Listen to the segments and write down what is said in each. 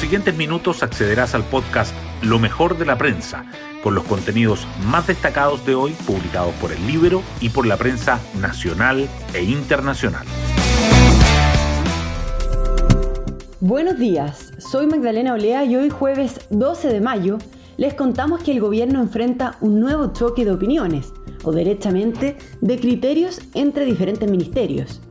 siguientes minutos accederás al podcast Lo mejor de la prensa, con los contenidos más destacados de hoy publicados por el libro y por la prensa nacional e internacional. Buenos días, soy Magdalena Olea y hoy jueves 12 de mayo les contamos que el gobierno enfrenta un nuevo choque de opiniones, o derechamente de criterios entre diferentes ministerios.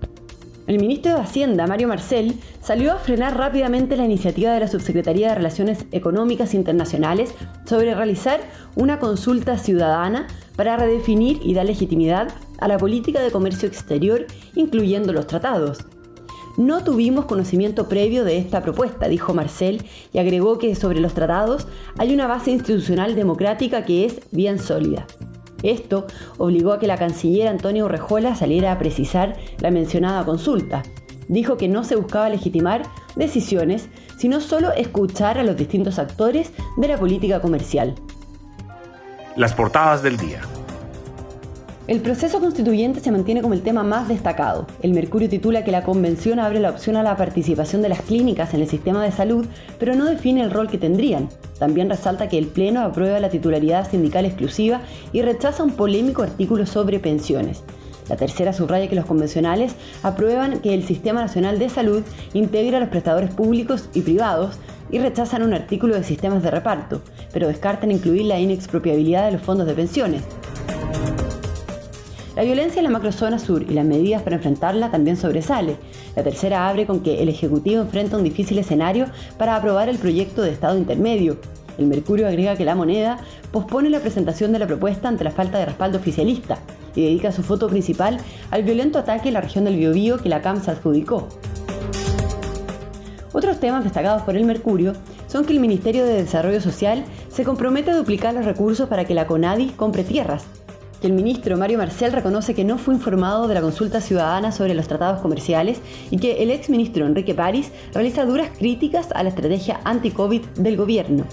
El ministro de Hacienda, Mario Marcel, salió a frenar rápidamente la iniciativa de la Subsecretaría de Relaciones Económicas Internacionales sobre realizar una consulta ciudadana para redefinir y dar legitimidad a la política de comercio exterior, incluyendo los tratados. No tuvimos conocimiento previo de esta propuesta, dijo Marcel, y agregó que sobre los tratados hay una base institucional democrática que es bien sólida. Esto obligó a que la canciller Antonio Urrejola saliera a precisar la mencionada consulta. Dijo que no se buscaba legitimar decisiones, sino solo escuchar a los distintos actores de la política comercial. Las portadas del día. El proceso constituyente se mantiene como el tema más destacado. El Mercurio titula que la convención abre la opción a la participación de las clínicas en el sistema de salud, pero no define el rol que tendrían. También resalta que el Pleno aprueba la titularidad sindical exclusiva y rechaza un polémico artículo sobre pensiones. La tercera subraya que los convencionales aprueban que el Sistema Nacional de Salud integra a los prestadores públicos y privados y rechazan un artículo de sistemas de reparto, pero descartan incluir la inexpropiabilidad de los fondos de pensiones. La violencia en la macrozona sur y las medidas para enfrentarla también sobresale. La tercera abre con que el Ejecutivo enfrenta un difícil escenario para aprobar el proyecto de Estado intermedio. El Mercurio agrega que la moneda pospone la presentación de la propuesta ante la falta de respaldo oficialista dedica su foto principal al violento ataque en la región del Biobío que la CAM se adjudicó. Otros temas destacados por el Mercurio son que el Ministerio de Desarrollo Social se compromete a duplicar los recursos para que la CONADI compre tierras, que el ministro Mario Marcel reconoce que no fue informado de la consulta ciudadana sobre los tratados comerciales y que el ex ministro Enrique París realiza duras críticas a la estrategia anti-COVID del gobierno.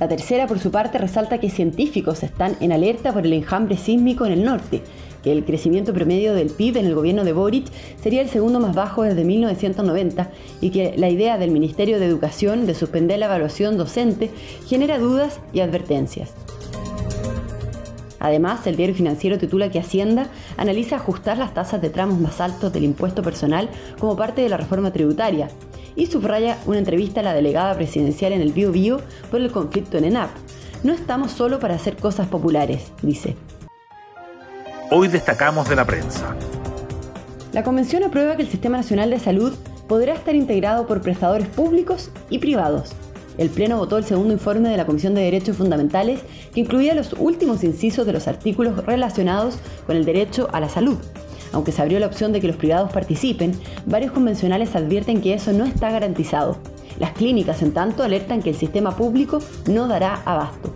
La tercera, por su parte, resalta que científicos están en alerta por el enjambre sísmico en el norte, que el crecimiento promedio del PIB en el gobierno de Boric sería el segundo más bajo desde 1990 y que la idea del Ministerio de Educación de suspender la evaluación docente genera dudas y advertencias. Además, el diario financiero titula que Hacienda analiza ajustar las tasas de tramos más altos del impuesto personal como parte de la reforma tributaria y subraya una entrevista a la delegada presidencial en el Bio Bio por el conflicto en ENAP. No estamos solo para hacer cosas populares, dice. Hoy destacamos de la prensa. La Convención aprueba que el Sistema Nacional de Salud podrá estar integrado por prestadores públicos y privados el Pleno votó el segundo informe de la Comisión de Derechos Fundamentales que incluía los últimos incisos de los artículos relacionados con el derecho a la salud. Aunque se abrió la opción de que los privados participen, varios convencionales advierten que eso no está garantizado. Las clínicas, en tanto, alertan que el sistema público no dará abasto.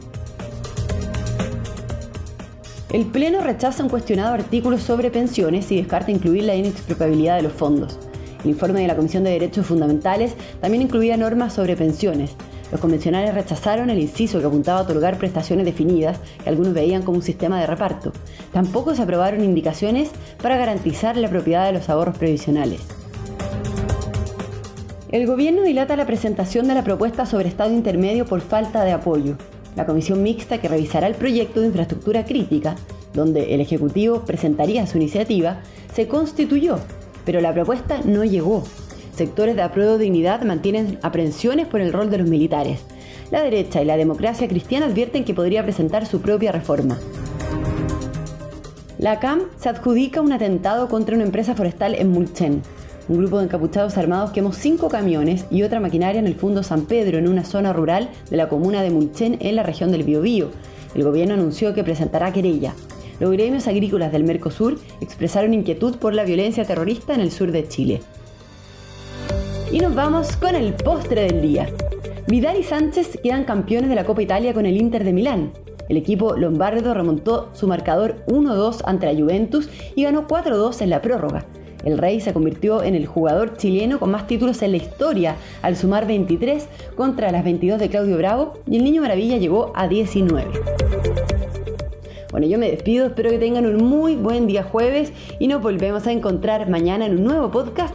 El Pleno rechaza un cuestionado artículo sobre pensiones y descarta incluir la inexpropiabilidad de los fondos. El informe de la Comisión de Derechos Fundamentales también incluía normas sobre pensiones, los convencionales rechazaron el inciso que apuntaba a otorgar prestaciones definidas, que algunos veían como un sistema de reparto. Tampoco se aprobaron indicaciones para garantizar la propiedad de los ahorros previsionales. El gobierno dilata la presentación de la propuesta sobre estado intermedio por falta de apoyo. La comisión mixta que revisará el proyecto de infraestructura crítica, donde el Ejecutivo presentaría su iniciativa, se constituyó, pero la propuesta no llegó. Sectores de apruebo dignidad mantienen aprensiones por el rol de los militares. La derecha y la democracia cristiana advierten que podría presentar su propia reforma. La CAM se adjudica un atentado contra una empresa forestal en Mulchen. Un grupo de encapuchados armados quemó cinco camiones y otra maquinaria en el Fundo San Pedro, en una zona rural de la comuna de Mulchen, en la región del Biobío. El gobierno anunció que presentará querella. Los gremios agrícolas del Mercosur expresaron inquietud por la violencia terrorista en el sur de Chile. Y nos vamos con el postre del día. Vidal y Sánchez quedan campeones de la Copa Italia con el Inter de Milán. El equipo lombardo remontó su marcador 1-2 ante la Juventus y ganó 4-2 en la prórroga. El Rey se convirtió en el jugador chileno con más títulos en la historia, al sumar 23 contra las 22 de Claudio Bravo, y el Niño Maravilla llegó a 19. Bueno, yo me despido, espero que tengan un muy buen día jueves y nos volvemos a encontrar mañana en un nuevo podcast,